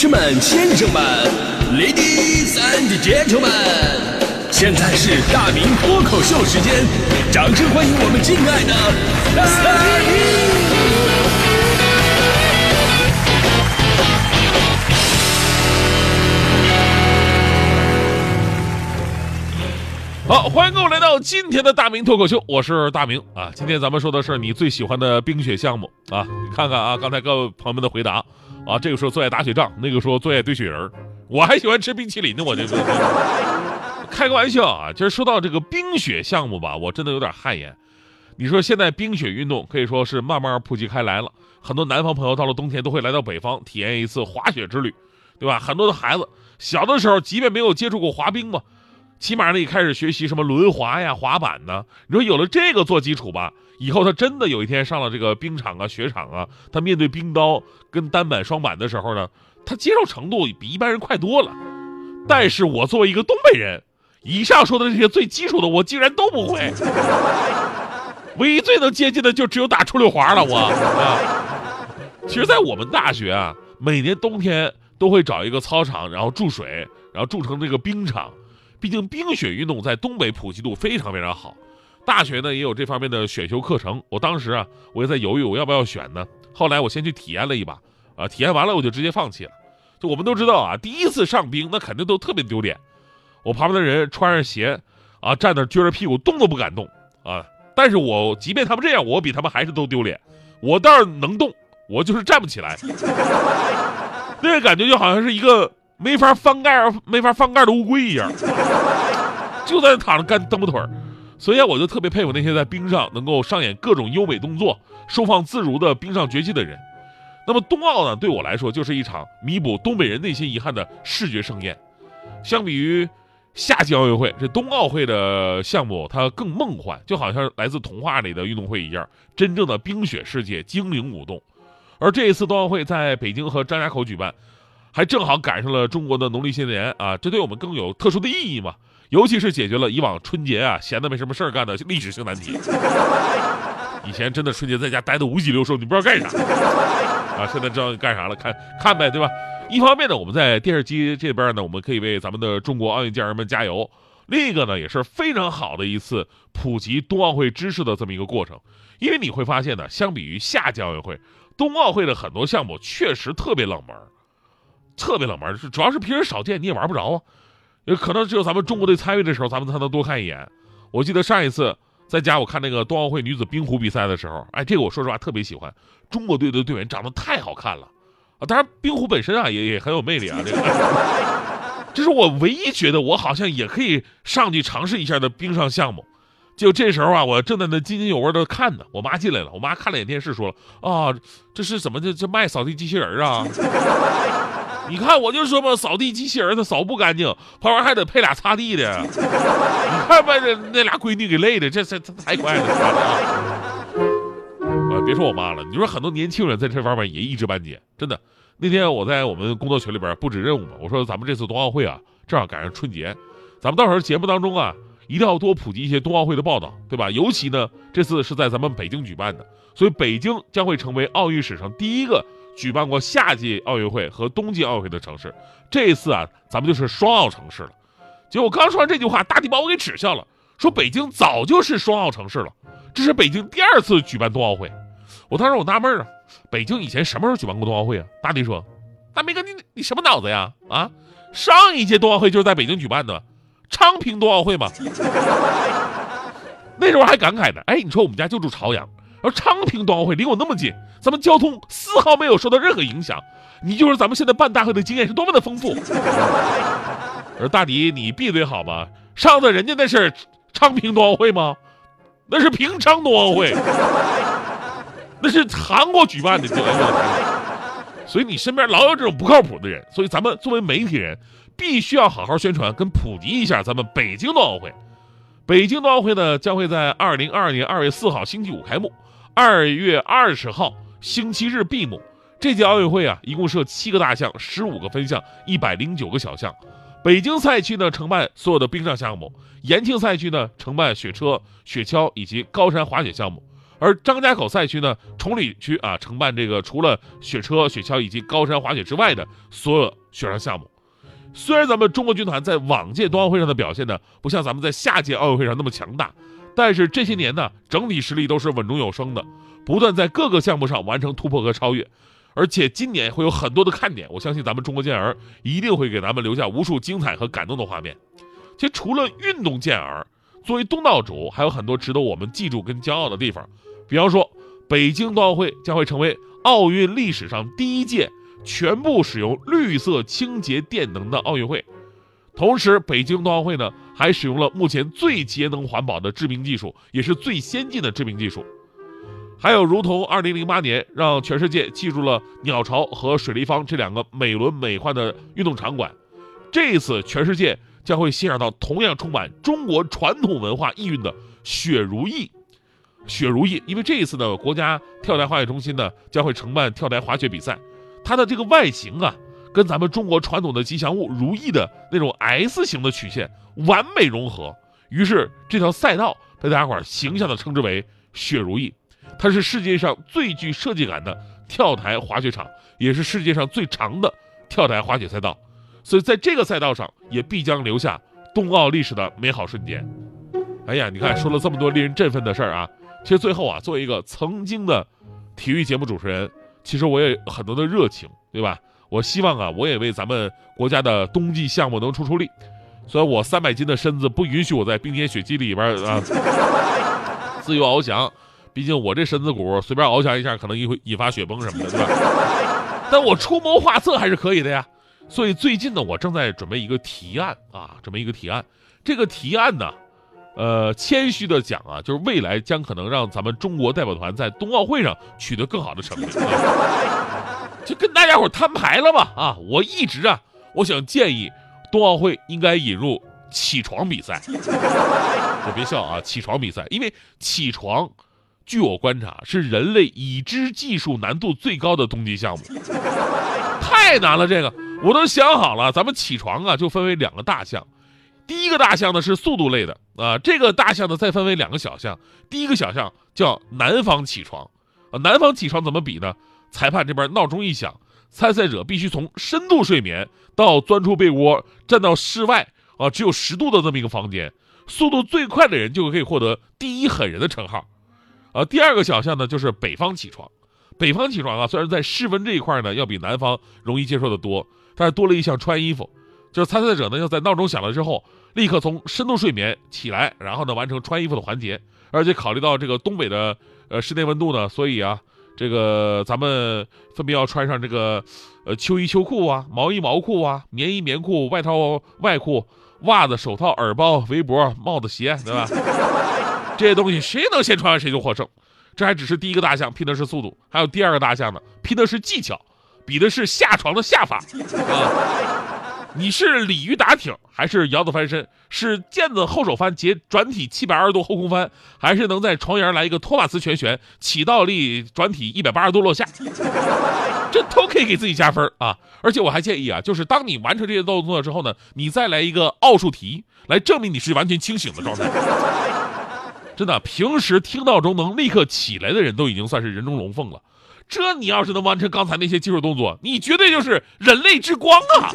士们、先生们，Ladies and Gentlemen，现在是大明脱口秀时间，掌声欢迎我们敬爱的大明！好，欢迎各位来到今天的大明脱口秀，我是大明啊。今天咱们说的是你最喜欢的冰雪项目啊，看看啊，刚才各位朋友们的回答啊，这个说最爱打雪仗，那个说最爱堆雪人，我还喜欢吃冰淇淋呢，我这个。开个玩笑啊，其实说到这个冰雪项目吧，我真的有点汗颜。你说现在冰雪运动可以说是慢慢普及开来了，很多南方朋友到了冬天都会来到北方体验一次滑雪之旅，对吧？很多的孩子小的时候即便没有接触过滑冰嘛。起码呢，一开始学习什么轮滑呀、滑板呢？你说有了这个做基础吧，以后他真的有一天上了这个冰场啊、雪场啊，他面对冰刀跟单板、双板的时候呢，他接受程度比一般人快多了。但是我作为一个东北人，以上说的这些最基础的，我竟然都不会。唯一最能接近的就只有打出溜滑了。我啊，其实，在我们大学啊，每年冬天都会找一个操场，然后注水，然后筑成这个冰场。毕竟冰雪运动在东北普及度非常非常好，大学呢也有这方面的选修课程。我当时啊，我也在犹豫我要不要选呢。后来我先去体验了一把，啊，体验完了我就直接放弃了。就我们都知道啊，第一次上冰那肯定都特别丢脸。我旁边的人穿上鞋，啊，站那撅着屁股动都不敢动啊。但是我即便他们这样，我比他们还是都丢脸。我倒是能动，我就是站不起来。那个感觉就好像是一个。没法翻盖没法翻盖的乌龟一样，就在那躺着干蹬不腿儿，所以我就特别佩服那些在冰上能够上演各种优美动作、收放自如的冰上绝技的人。那么冬奥呢，对我来说就是一场弥补东北人内心遗憾的视觉盛宴。相比于夏季奥运会，这冬奥会的项目它更梦幻，就好像来自童话里的运动会一样，真正的冰雪世界精灵舞动。而这一次冬奥会在北京和张家口举办。还正好赶上了中国的农历新年啊，这对我们更有特殊的意义嘛？尤其是解决了以往春节啊闲的没什么事儿干的历史性难题。以前真的春节在家待的五脊六兽，你不知道干啥啊？现在知道干啥了，看看呗，对吧？一方面呢，我们在电视机这边呢，我们可以为咱们的中国奥运健儿们加油；另一个呢，也是非常好的一次普及冬奥会知识的这么一个过程。因为你会发现呢，相比于夏季奥运会，冬奥会的很多项目确实特别冷门。特别冷门，是主要是平时少见，你也玩不着啊。有可能只有咱们中国队参与的时候，咱们才能多看一眼。我记得上一次在家我看那个冬奥会女子冰壶比赛的时候，哎，这个我说实话特别喜欢，中国队的队员长得太好看了啊。当然，冰壶本身啊也也很有魅力啊。这个，这是我唯一觉得我好像也可以上去尝试一下的冰上项目。就这时候啊，我正在那津津有味的看呢，我妈进来了，我妈看了眼电视，说了啊，这是怎么这这卖扫地机器人啊？你看，我就说嘛，扫地机器人它扫不干净，旁边还得配俩擦地的。你看把这那俩闺女给累的，这这太快了。啊，别说我妈了，你说很多年轻人在这方面也一知半解，真的。那天我在我们工作群里边布置任务嘛，我说咱们这次冬奥会啊，正好赶上春节，咱们到时候节目当中啊，一定要多普及一些冬奥会的报道，对吧？尤其呢，这次是在咱们北京举办的，所以北京将会成为奥运史上第一个。举办过夏季奥运会和冬季奥运会的城市，这一次啊，咱们就是双奥城市了。结果刚说完这句话，大地把我给耻笑了，说北京早就是双奥城市了，这是北京第二次举办冬奥会。我当时我纳闷啊，北京以前什么时候举办过冬奥会啊？大地说，大明哥，你你什么脑子呀？啊，上一届冬奥会就是在北京举办的，昌平冬奥会嘛。那时候还感慨呢，哎，你说我们家就住朝阳。而昌平冬奥会离我那么近，咱们交通丝毫没有受到任何影响。你就是咱们现在办大会的经验是多么的丰富。而大迪，你闭嘴好吗？上次人家那是昌平冬奥会吗？那是平昌冬奥会，那是韩国举办的。所以你身边老有这种不靠谱的人。所以咱们作为媒体人，必须要好好宣传跟普及一下咱们北京冬奥会。北京冬奥会呢，将会在二零二二年二月四号星期五开幕。二月二十号星期日闭幕。这届奥运会啊，一共设七个大项、十五个分项、一百零九个小项。北京赛区呢承办所有的冰上项目，延庆赛区呢承办雪车、雪橇以及高山滑雪项目。而张家口赛区呢，崇礼区啊承办这个除了雪车、雪橇以及高山滑雪之外的所有雪上项目。虽然咱们中国军团在往届冬奥会上的表现呢，不像咱们在下届奥运会上那么强大，但是这些年呢，整体实力都是稳中有升的，不断在各个项目上完成突破和超越。而且今年会有很多的看点，我相信咱们中国健儿一定会给咱们留下无数精彩和感动的画面。其实除了运动健儿，作为东道主，还有很多值得我们记住跟骄傲的地方。比方说，北京冬奥会将会成为奥运历史上第一届全部使用绿色清洁电能的奥运会。同时，北京冬奥会呢还使用了目前最节能环保的制冰技术，也是最先进的制冰技术。还有，如同2008年让全世界记住了鸟巢和水立方这两个美轮美奂的运动场馆，这一次全世界将会欣赏到同样充满中国传统文化意蕴的雪如意。雪如意，因为这一次呢，国家跳台滑雪中心呢将会承办跳台滑雪比赛，它的这个外形啊，跟咱们中国传统的吉祥物如意的那种 S 型的曲线完美融合，于是这条赛道被大家伙形象的称之为雪如意。它是世界上最具设计感的跳台滑雪场，也是世界上最长的跳台滑雪赛道，所以在这个赛道上也必将留下冬奥历史的美好瞬间。哎呀，你看说了这么多令人振奋的事儿啊，其实最后啊，作为一个曾经的体育节目主持人，其实我也很多的热情，对吧？我希望啊，我也为咱们国家的冬季项目能出出力。虽然我三百斤的身子不允许我在冰天雪地里边啊 自由翱翔。毕竟我这身子骨随便翱翔一下，可能引引发雪崩什么的，对吧？但我出谋划策还是可以的呀。所以最近呢，我正在准备一个提案啊，准备一个提案。这个提案呢，呃，谦虚的讲啊，就是未来将可能让咱们中国代表团在冬奥会上取得更好的成绩。啊就跟大家伙摊牌了嘛啊！我一直啊，我想建议冬奥会应该引入起床比赛。就别笑啊，起床比赛，因为起床。据我观察，是人类已知技术难度最高的冬季项目，太难了。这个我都想好了，咱们起床啊，就分为两个大项。第一个大项呢是速度类的啊，这个大项呢再分为两个小项。第一个小项叫南方起床啊，南方起床怎么比呢？裁判这边闹钟一响，参赛者必须从深度睡眠到钻出被窝，站到室外啊，只有十度的这么一个房间，速度最快的人就可以获得第一狠人的称号。啊，第二个小项呢，就是北方起床。北方起床啊，虽然在室温这一块呢，要比南方容易接受的多，但是多了一项穿衣服，就是参赛者呢要在闹钟响了之后，立刻从深度睡眠起来，然后呢完成穿衣服的环节。而且考虑到这个东北的呃室内温度呢，所以啊，这个咱们分别要穿上这个呃秋衣秋裤啊，毛衣毛裤啊，棉衣棉裤，外套外裤，袜子手套耳包围脖帽子鞋，对吧？这些东西谁能先穿完谁就获胜，这还只是第一个大项，拼的是速度；还有第二个大项呢，拼的是技巧，比的是下床的下法。啊，你是鲤鱼打挺，还是摇子翻身？是毽子后手翻结转体七百二十度后空翻，还是能在床沿来一个托马斯全旋起倒立转体一百八十度落下？这都可以给自己加分啊！而且我还建议啊，就是当你完成这些动作之后呢，你再来一个奥数题，来证明你是完全清醒的状态。真的，平时听闹钟能立刻起来的人都已经算是人中龙凤了。这你要是能完成刚才那些技术动作，你绝对就是人类之光啊！